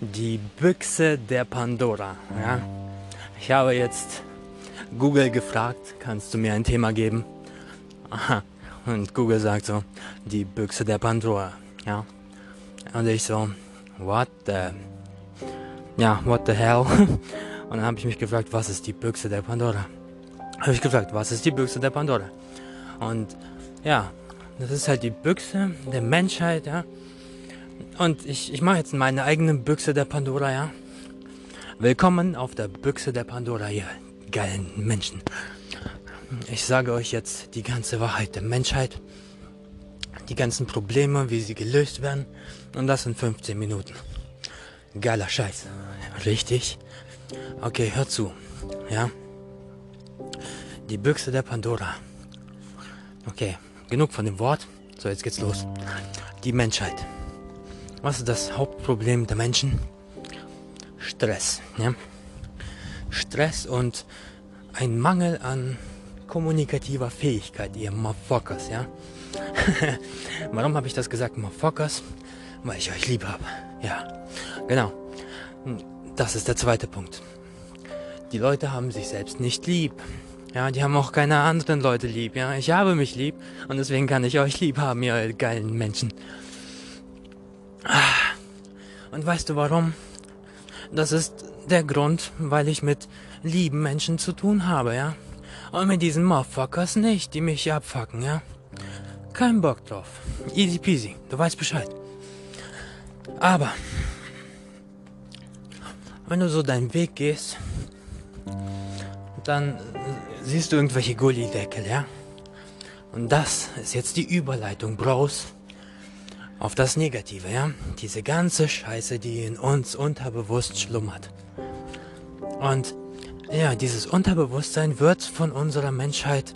Die Büchse der Pandora. Ja? Ich habe jetzt Google gefragt, kannst du mir ein Thema geben? Und Google sagt so, die Büchse der Pandora. Ja. Und ich so, what the, ja, what the hell? Und dann habe ich mich gefragt, was ist die Büchse der Pandora? Habe ich gefragt, was ist die Büchse der Pandora? Und ja, das ist halt die Büchse der Menschheit, ja. Und ich, ich mache jetzt meine eigene Büchse der Pandora, ja. Willkommen auf der Büchse der Pandora, ihr geilen Menschen. Ich sage euch jetzt die ganze Wahrheit der Menschheit, die ganzen Probleme, wie sie gelöst werden. Und das in 15 Minuten. Geiler Scheiß. Richtig? Okay, hör zu. Ja? Die Büchse der Pandora. Okay, genug von dem Wort. So, jetzt geht's los. Die Menschheit. Was ist das Hauptproblem der Menschen? Stress. Ja? Stress und ein Mangel an kommunikativer Fähigkeit, ihr Motherfuckers, ja? Warum habe ich das gesagt, Motherfuckers? Weil ich euch lieb habe. Ja, genau. Das ist der zweite Punkt. Die Leute haben sich selbst nicht lieb. Ja, die haben auch keine anderen Leute lieb. Ja, ich habe mich lieb und deswegen kann ich euch lieb haben, ihr geilen Menschen. Und weißt du warum? Das ist der Grund, weil ich mit lieben Menschen zu tun habe, ja? Und mit diesen Motherfuckers nicht, die mich abfacken, ja? Kein Bock drauf. Easy peasy, du weißt Bescheid. Aber, wenn du so deinen Weg gehst, dann siehst du irgendwelche Gullideckel, ja? Und das ist jetzt die Überleitung, Bros, auf das Negative, ja? Diese ganze Scheiße, die in uns unterbewusst schlummert. Und ja, dieses Unterbewusstsein wird von unserer Menschheit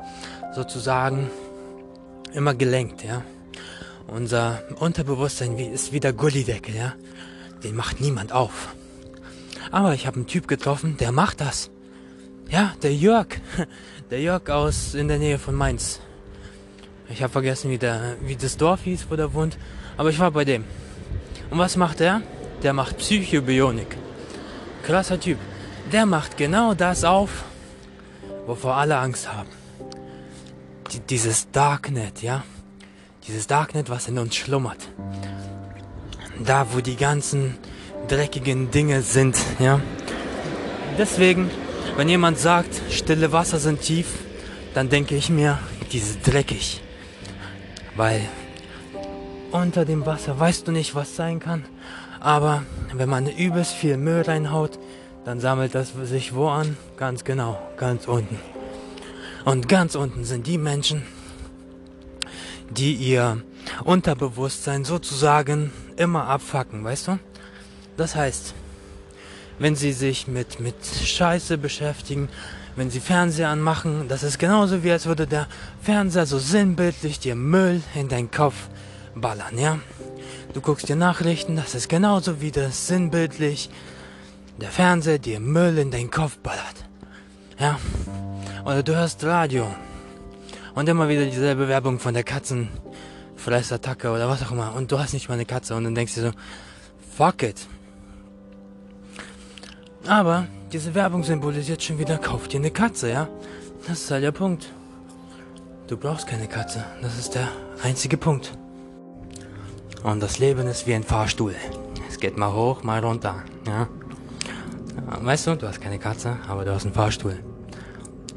sozusagen immer gelenkt, ja. Unser Unterbewusstsein ist wie der Gullideckel, ja. Den macht niemand auf. Aber ich habe einen Typ getroffen, der macht das. Ja, der Jörg. Der Jörg aus in der Nähe von Mainz. Ich habe vergessen, wie, der, wie das Dorf hieß, wo der wohnt. Aber ich war bei dem. Und was macht er? Der macht Psychobionik. Krasser Typ der macht genau das auf, wovor alle Angst haben. Die, dieses Darknet, ja? Dieses Darknet, was in uns schlummert. Da, wo die ganzen dreckigen Dinge sind, ja? Deswegen, wenn jemand sagt, stille Wasser sind tief, dann denke ich mir, dieses dreckig. Weil unter dem Wasser weißt du nicht, was sein kann. Aber wenn man übelst viel Müll reinhaut, dann sammelt das sich wo an? Ganz genau, ganz unten. Und ganz unten sind die Menschen, die ihr Unterbewusstsein sozusagen immer abfacken, weißt du? Das heißt, wenn sie sich mit, mit Scheiße beschäftigen, wenn sie Fernseher anmachen, das ist genauso wie als würde der Fernseher so sinnbildlich dir Müll in deinen Kopf ballern, ja? Du guckst dir Nachrichten, das ist genauso wie das sinnbildlich der Fernseher dir Müll in den Kopf ballert. Ja? Oder du hörst Radio und immer wieder dieselbe Werbung von der Katzenfressattacke oder was auch immer und du hast nicht mal eine Katze und dann denkst du so, fuck it. Aber diese Werbung symbolisiert schon wieder, kauf dir eine Katze, ja? Das ist halt der Punkt. Du brauchst keine Katze. Das ist der einzige Punkt. Und das Leben ist wie ein Fahrstuhl. Es geht mal hoch, mal runter, ja? Weißt du, du hast keine Katze, aber du hast einen Fahrstuhl.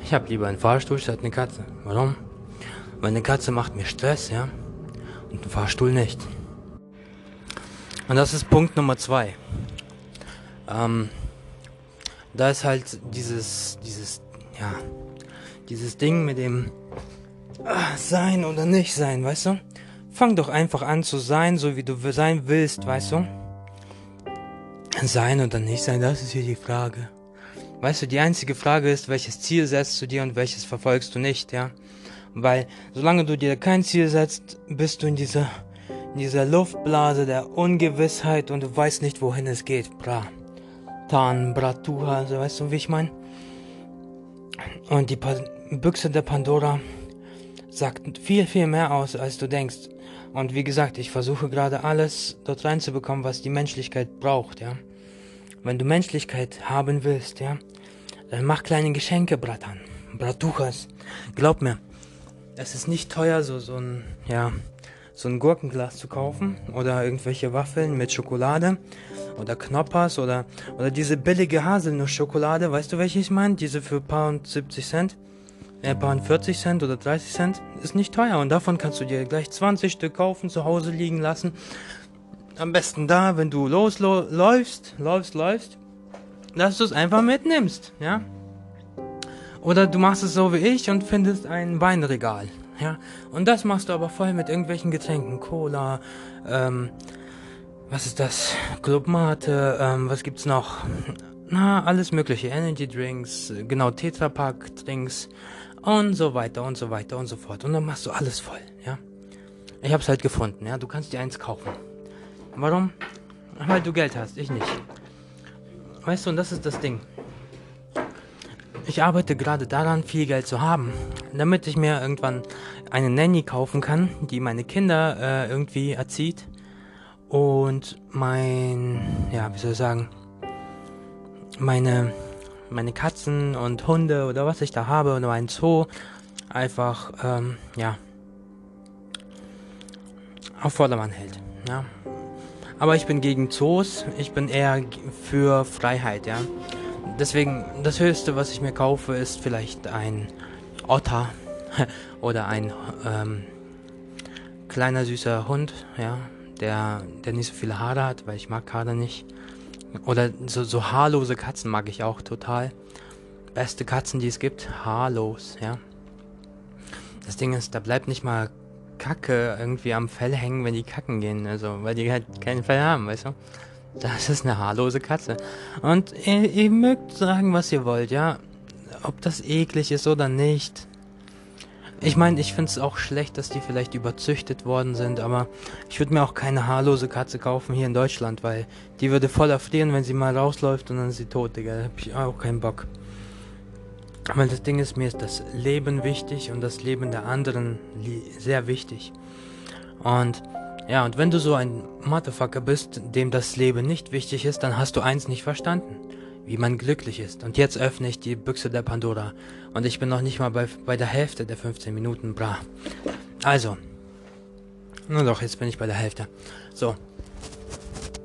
Ich habe lieber einen Fahrstuhl statt eine Katze. Warum? Weil eine Katze macht mir Stress, ja? Und ein Fahrstuhl nicht. Und das ist Punkt Nummer zwei. Ähm, da ist halt dieses, dieses, ja, dieses Ding mit dem ach, Sein oder nicht sein, weißt du? Fang doch einfach an zu sein, so wie du sein willst, weißt du? Sein oder nicht sein, das ist hier die Frage. Weißt du, die einzige Frage ist, welches Ziel setzt du dir und welches verfolgst du nicht, ja? Weil solange du dir kein Ziel setzt, bist du in dieser, in dieser Luftblase der Ungewissheit und du weißt nicht, wohin es geht. Bra. Bratuha, also weißt du, wie ich meine? Und die pa Büchse der Pandora sagt viel, viel mehr aus, als du denkst. Und wie gesagt, ich versuche gerade alles dort reinzubekommen, was die Menschlichkeit braucht, ja. Wenn du Menschlichkeit haben willst, ja, dann mach kleine Geschenke, Bratan. Bratuchas. Glaub mir, es ist nicht teuer, so, so ein, ja, so ein Gurkenglas zu kaufen oder irgendwelche Waffeln mit Schokolade oder Knoppers oder, oder diese billige Haselnussschokolade, weißt du, welche ich meine? Diese für Pound 70 Cent, äh, Pound 40 Cent oder 30 Cent, ist nicht teuer und davon kannst du dir gleich 20 Stück kaufen, zu Hause liegen lassen. Am besten da, wenn du losläufst, läufst, läufst, dass du es einfach mitnimmst, ja? Oder du machst es so wie ich und findest ein Weinregal. Ja, und das machst du aber voll mit irgendwelchen Getränken, Cola, ähm, was ist das? Clubmate, ähm, was gibt's noch? Na, alles mögliche, Energy Drinks, genau, Tetrapack Drinks und so weiter und so weiter und so fort. Und dann machst du alles voll, ja. Ich hab's halt gefunden, ja. Du kannst dir eins kaufen. Warum? Weil du Geld hast, ich nicht. Weißt du, und das ist das Ding. Ich arbeite gerade daran, viel Geld zu haben, damit ich mir irgendwann eine Nanny kaufen kann, die meine Kinder äh, irgendwie erzieht und mein, ja, wie soll ich sagen, meine, meine Katzen und Hunde oder was ich da habe oder mein Zoo einfach, ähm, ja, auf Vordermann hält, ja. Aber ich bin gegen Zoos, ich bin eher für Freiheit, ja. Deswegen, das Höchste, was ich mir kaufe, ist vielleicht ein Otter oder ein ähm, kleiner süßer Hund, ja, der, der nicht so viele Haare hat, weil ich mag Haare nicht. Oder so, so haarlose Katzen mag ich auch total. Beste Katzen, die es gibt, haarlos, ja. Das Ding ist, da bleibt nicht mal Kacke irgendwie am Fell hängen, wenn die kacken gehen, also, weil die halt keinen Fell haben, weißt du? Das ist eine haarlose Katze. Und ihr, ihr mögt sagen, was ihr wollt, ja. Ob das eklig ist oder nicht. Ich meine, ich finde es auch schlecht, dass die vielleicht überzüchtet worden sind, aber ich würde mir auch keine haarlose Katze kaufen hier in Deutschland, weil die würde voll erfrieren, wenn sie mal rausläuft und dann ist sie tot, Digga. Da hab ich auch keinen Bock. Weil das Ding ist, mir ist das Leben wichtig und das Leben der anderen sehr wichtig. Und ja, und wenn du so ein Motherfucker bist, dem das Leben nicht wichtig ist, dann hast du eins nicht verstanden. Wie man glücklich ist. Und jetzt öffne ich die Büchse der Pandora. Und ich bin noch nicht mal bei, bei der Hälfte der 15 Minuten, bra. Also. Nur doch, jetzt bin ich bei der Hälfte. So.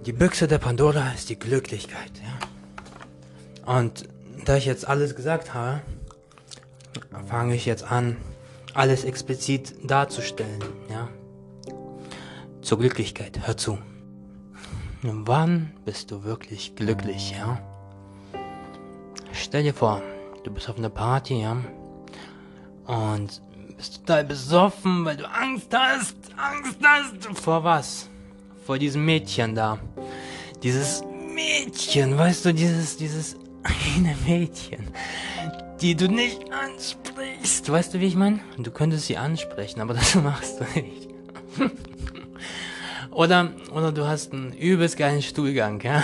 Die Büchse der Pandora ist die Glücklichkeit, ja. Und da ich jetzt alles gesagt habe, fange ich jetzt an, alles explizit darzustellen, ja zur Glücklichkeit. Hör zu. Wann bist du wirklich glücklich, ja? Stell dir vor, du bist auf einer Party, ja? Und bist total besoffen, weil du Angst hast. Angst hast. Vor was? Vor diesem Mädchen da. Dieses Mädchen, weißt du, dieses, dieses eine Mädchen, die du nicht ansprichst. Weißt du, wie ich meine? Du könntest sie ansprechen, aber das machst du nicht. Oder, oder du hast einen übelst geilen Stuhlgang, ja.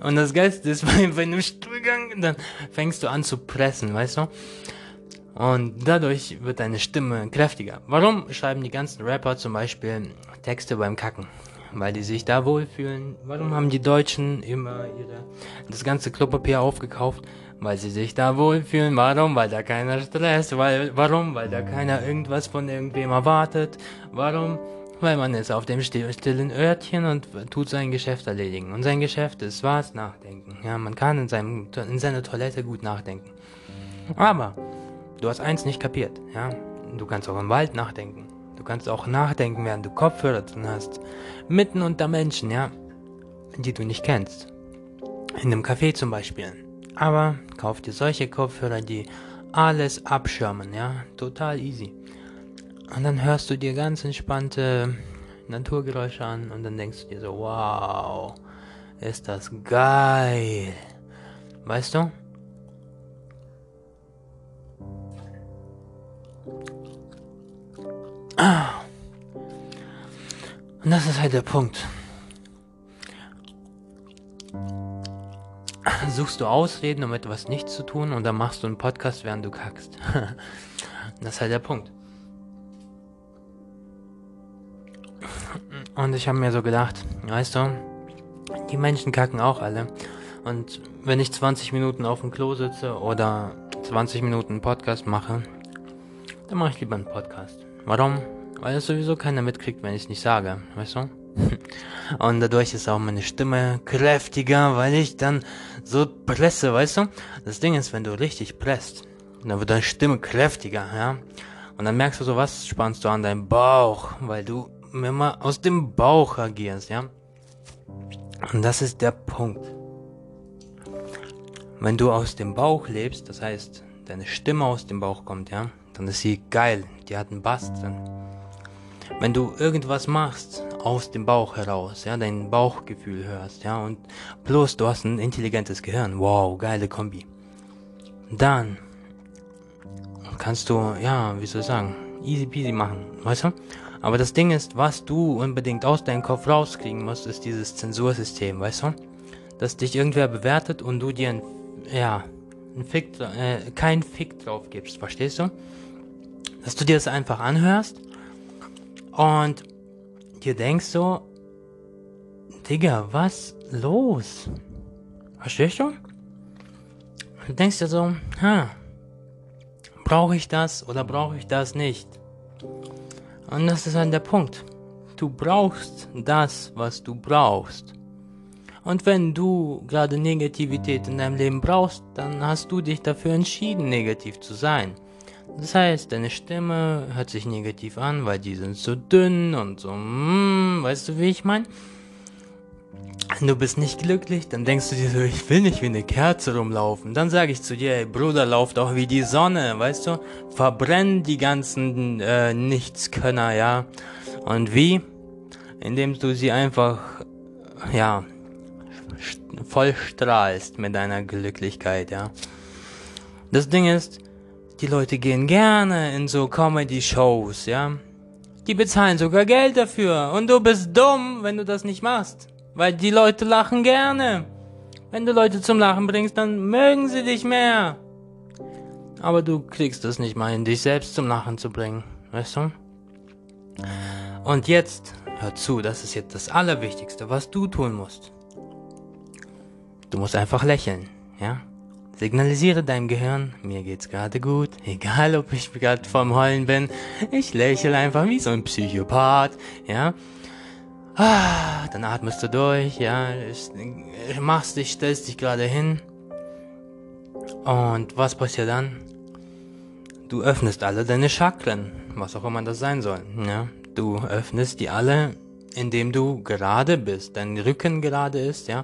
Und das Geilste ist, bei, bei einem Stuhlgang, dann fängst du an zu pressen, weißt du? Und dadurch wird deine Stimme kräftiger. Warum schreiben die ganzen Rapper zum Beispiel Texte beim Kacken? Weil die sich da wohlfühlen. Warum haben die Deutschen immer ihre, das ganze Klopapier aufgekauft? weil sie sich da wohlfühlen. Warum? Weil da keiner Stress, weil, warum? Weil da keiner irgendwas von irgendwem erwartet. Warum? Weil man ist auf dem stillen Örtchen und tut sein Geschäft erledigen. Und sein Geschäft ist was? Nachdenken. Ja, man kann in, seinem, in seiner Toilette gut nachdenken. Aber du hast eins nicht kapiert. Ja, du kannst auch im Wald nachdenken. Du kannst auch nachdenken, während du Kopfhörer drin hast. Mitten unter Menschen, ja, die du nicht kennst. In einem Café zum Beispiel. Aber kauf dir solche Kopfhörer, die alles abschirmen, ja, total easy. Und dann hörst du dir ganz entspannte Naturgeräusche an und dann denkst du dir so, wow, ist das geil. Weißt du? Und das ist halt der Punkt. suchst du Ausreden, um etwas nicht zu tun, und dann machst du einen Podcast, während du kackst. Das ist halt der Punkt. Und ich habe mir so gedacht, weißt du, die Menschen kacken auch alle. Und wenn ich 20 Minuten auf dem Klo sitze oder 20 Minuten einen Podcast mache, dann mache ich lieber einen Podcast. Warum? Weil es sowieso keiner mitkriegt, wenn ich es nicht sage, weißt du? Und dadurch ist auch meine Stimme kräftiger, weil ich dann so presse, weißt du? Das Ding ist, wenn du richtig presst, dann wird deine Stimme kräftiger, ja? Und dann merkst du so, was spannst du an deinem Bauch, weil du immer aus dem Bauch agierst, ja? Und das ist der Punkt. Wenn du aus dem Bauch lebst, das heißt, deine Stimme aus dem Bauch kommt, ja, dann ist sie geil, die hat einen Bass drin. Wenn du irgendwas machst aus dem Bauch heraus, ja, dein Bauchgefühl hörst, ja, und bloß du hast ein intelligentes Gehirn, wow, geile Kombi. Dann kannst du, ja, wie soll ich sagen, easy peasy machen, weißt du? Aber das Ding ist, was du unbedingt aus deinem Kopf rauskriegen musst, ist dieses Zensursystem, weißt du? Dass dich irgendwer bewertet und du dir ein, ja, ein Fick, äh, kein Fick drauf gibst, verstehst du? Dass du dir das einfach anhörst und dir denkst so, Digga, was los? Verstehst du? Du denkst dir so, ha, brauche ich das oder brauche ich das nicht? Und das ist dann der Punkt. Du brauchst das, was du brauchst. Und wenn du gerade Negativität in deinem Leben brauchst, dann hast du dich dafür entschieden, negativ zu sein. Das heißt, deine Stimme hört sich negativ an, weil die sind so dünn und so, mm, weißt du, wie ich meine? Du bist nicht glücklich, dann denkst du dir so, ich will nicht wie eine Kerze rumlaufen. Dann sage ich zu dir, ey Bruder, lauf doch wie die Sonne, weißt du? Verbrenn die ganzen äh, Nichtskönner, ja? Und wie? Indem du sie einfach, ja, voll strahlst mit deiner Glücklichkeit, ja? Das Ding ist, die Leute gehen gerne in so Comedy-Shows, ja? Die bezahlen sogar Geld dafür. Und du bist dumm, wenn du das nicht machst. Weil die Leute lachen gerne. Wenn du Leute zum Lachen bringst, dann mögen sie dich mehr. Aber du kriegst es nicht mal hin, dich selbst zum Lachen zu bringen. Weißt du? Und jetzt, hör zu, das ist jetzt das Allerwichtigste, was du tun musst. Du musst einfach lächeln, ja? Signalisiere deinem Gehirn, mir geht's gerade gut, egal ob ich gerade vom Heulen bin. Ich lächle einfach wie so ein Psychopath, ja? Ah, dann atmest du durch, ja, machst dich, stellst dich gerade hin. Und was passiert dann? Du öffnest alle deine Chakren, was auch immer das sein soll, ja. Du öffnest die alle, indem du gerade bist, dein Rücken gerade ist, ja.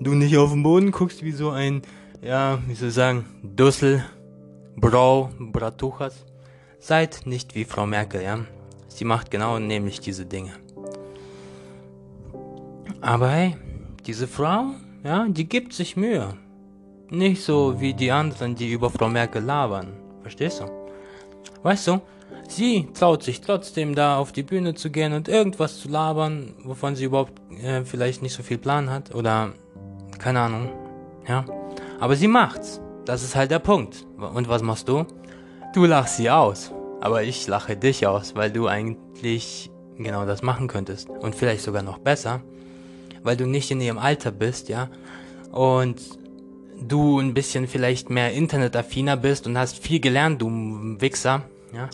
Du nicht auf den Boden guckst wie so ein, ja, wie soll ich sagen, Dussel, Brau, Bratuchas. Seid nicht wie Frau Merkel, ja. Sie macht genau nämlich diese Dinge. Aber hey, diese Frau, ja, die gibt sich Mühe. Nicht so wie die anderen, die über Frau Merkel labern. Verstehst du? Weißt du, sie traut sich trotzdem da auf die Bühne zu gehen und irgendwas zu labern, wovon sie überhaupt äh, vielleicht nicht so viel Plan hat oder keine Ahnung. Ja. Aber sie macht's. Das ist halt der Punkt. Und was machst du? Du lachst sie aus. Aber ich lache dich aus, weil du eigentlich genau das machen könntest. Und vielleicht sogar noch besser weil du nicht in ihrem Alter bist, ja. Und du ein bisschen vielleicht mehr internetaffiner bist und hast viel gelernt, du Wichser, ja.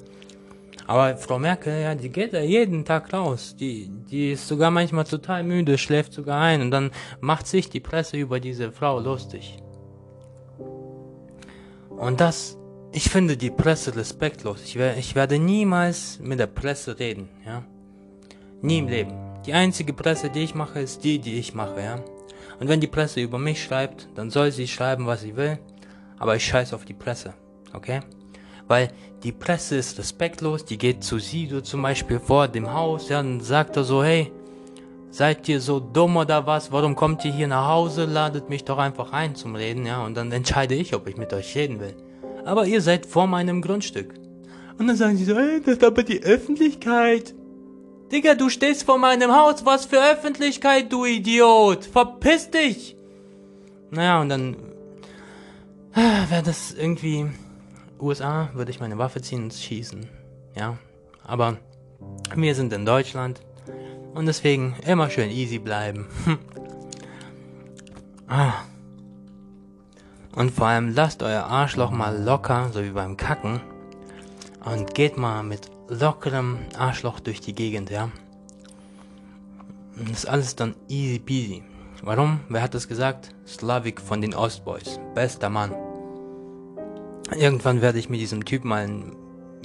Aber Frau Merkel, ja, die geht ja jeden Tag raus. Die, die ist sogar manchmal total müde, schläft sogar ein und dann macht sich die Presse über diese Frau lustig. Und das, ich finde die Presse respektlos. Ich, ich werde niemals mit der Presse reden, ja. Nie im Leben. Die einzige Presse, die ich mache, ist die, die ich mache, ja. Und wenn die Presse über mich schreibt, dann soll sie schreiben, was sie will. Aber ich scheiß auf die Presse, okay? Weil die Presse ist respektlos, die geht zu Sido zum Beispiel vor dem Haus, ja, und sagt er so, hey, seid ihr so dumm oder was? Warum kommt ihr hier nach Hause? Ladet mich doch einfach ein zum Reden, ja, und dann entscheide ich, ob ich mit euch reden will. Aber ihr seid vor meinem Grundstück. Und dann sagen sie so, hey, das ist aber die Öffentlichkeit. Digga, du stehst vor meinem Haus. Was für Öffentlichkeit, du Idiot. Verpiss dich. Naja, und dann äh, wäre das irgendwie USA würde ich meine Waffe ziehen und schießen. Ja, aber wir sind in Deutschland und deswegen immer schön easy bleiben. ah. Und vor allem lasst euer Arschloch mal locker, so wie beim Kacken. Und geht mal mit lockerem Arschloch durch die Gegend, ja. Und das ist alles dann easy peasy. Warum? Wer hat das gesagt? Slavik von den Ostboys. Bester Mann. Irgendwann werde ich mit diesem Typ mal ein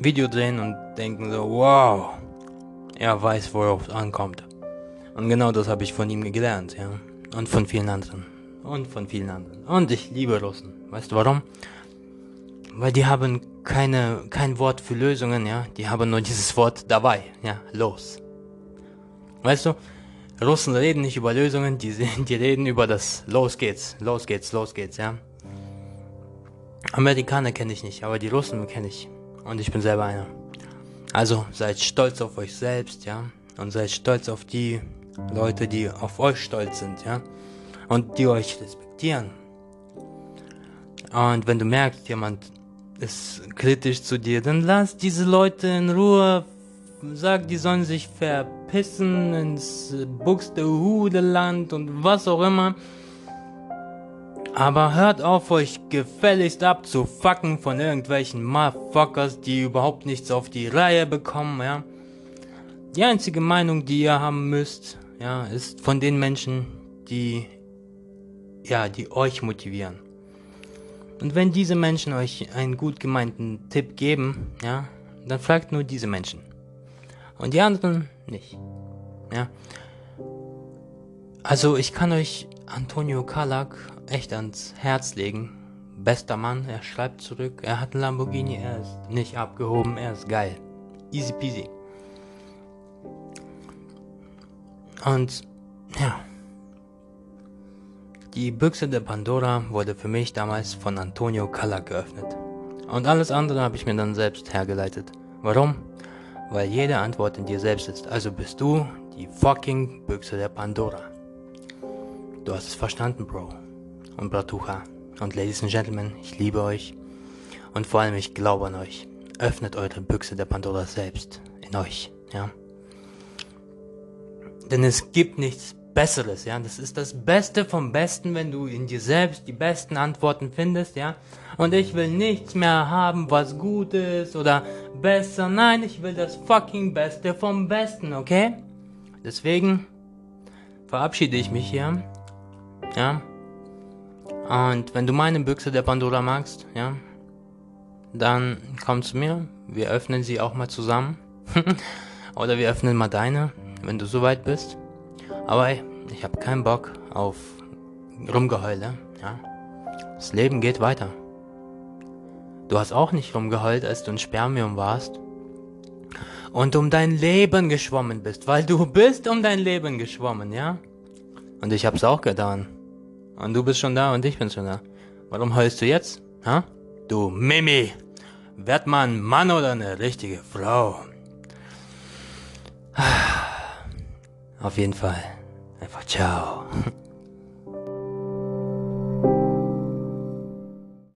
Video drehen und denken so, wow, er weiß, worauf es ankommt. Und genau das habe ich von ihm gelernt, ja. Und von vielen anderen. Und von vielen anderen. Und ich liebe Russen. Weißt du warum? Weil die haben keine, kein Wort für Lösungen, ja. Die haben nur dieses Wort dabei, ja. Los. Weißt du? Russen reden nicht über Lösungen, die, die reden über das Los geht's, los geht's, los geht's, ja. Amerikaner kenne ich nicht, aber die Russen kenne ich. Und ich bin selber einer. Also seid stolz auf euch selbst, ja. Und seid stolz auf die Leute, die auf euch stolz sind, ja. Und die euch respektieren. Und wenn du merkst, jemand ist kritisch zu dir, dann lass diese Leute in Ruhe. Sag, die sollen sich verpissen ins Buxtehude-Land und was auch immer. Aber hört auf, euch gefälligst abzufacken von irgendwelchen Motherfuckers, die überhaupt nichts auf die Reihe bekommen, ja. Die einzige Meinung, die ihr haben müsst, ja, ist von den Menschen, die, ja, die euch motivieren. Und wenn diese Menschen euch einen gut gemeinten Tipp geben, ja, dann fragt nur diese Menschen. Und die anderen nicht. Ja. Also ich kann euch Antonio Kalak echt ans Herz legen. Bester Mann, er schreibt zurück, er hat einen Lamborghini, er ist nicht abgehoben, er ist geil. Easy peasy. Und ja. Die Büchse der Pandora wurde für mich damals von Antonio Kalak geöffnet. Und alles andere habe ich mir dann selbst hergeleitet. Warum? Weil jede Antwort in dir selbst ist. Also bist du die fucking Büchse der Pandora. Du hast es verstanden, Bro. Und Bratucha. Und Ladies and Gentlemen, ich liebe euch. Und vor allem, ich glaube an euch. Öffnet eure Büchse der Pandora selbst. In euch, ja. Denn es gibt nichts Besseres, ja. Das ist das Beste vom Besten, wenn du in dir selbst die besten Antworten findest, ja. Und ich will nichts mehr haben, was gut ist oder besser. Nein, ich will das fucking Beste vom Besten, okay? Deswegen verabschiede ich mich hier. Ja. Und wenn du meine Büchse der Pandora magst, ja, dann komm zu mir. Wir öffnen sie auch mal zusammen. Oder wir öffnen mal deine, wenn du soweit bist. Aber ey, ich habe keinen Bock auf Rumgeheule, ja. Das Leben geht weiter. Du hast auch nicht rumgeheult, als du ein Spermium warst. Und um dein Leben geschwommen bist, weil du bist um dein Leben geschwommen, ja? Und ich hab's auch getan. Und du bist schon da und ich bin schon da. Warum heulst du jetzt? Ha? Du Mimi! Werd man Mann oder eine richtige Frau? Auf jeden Fall. Einfach ciao.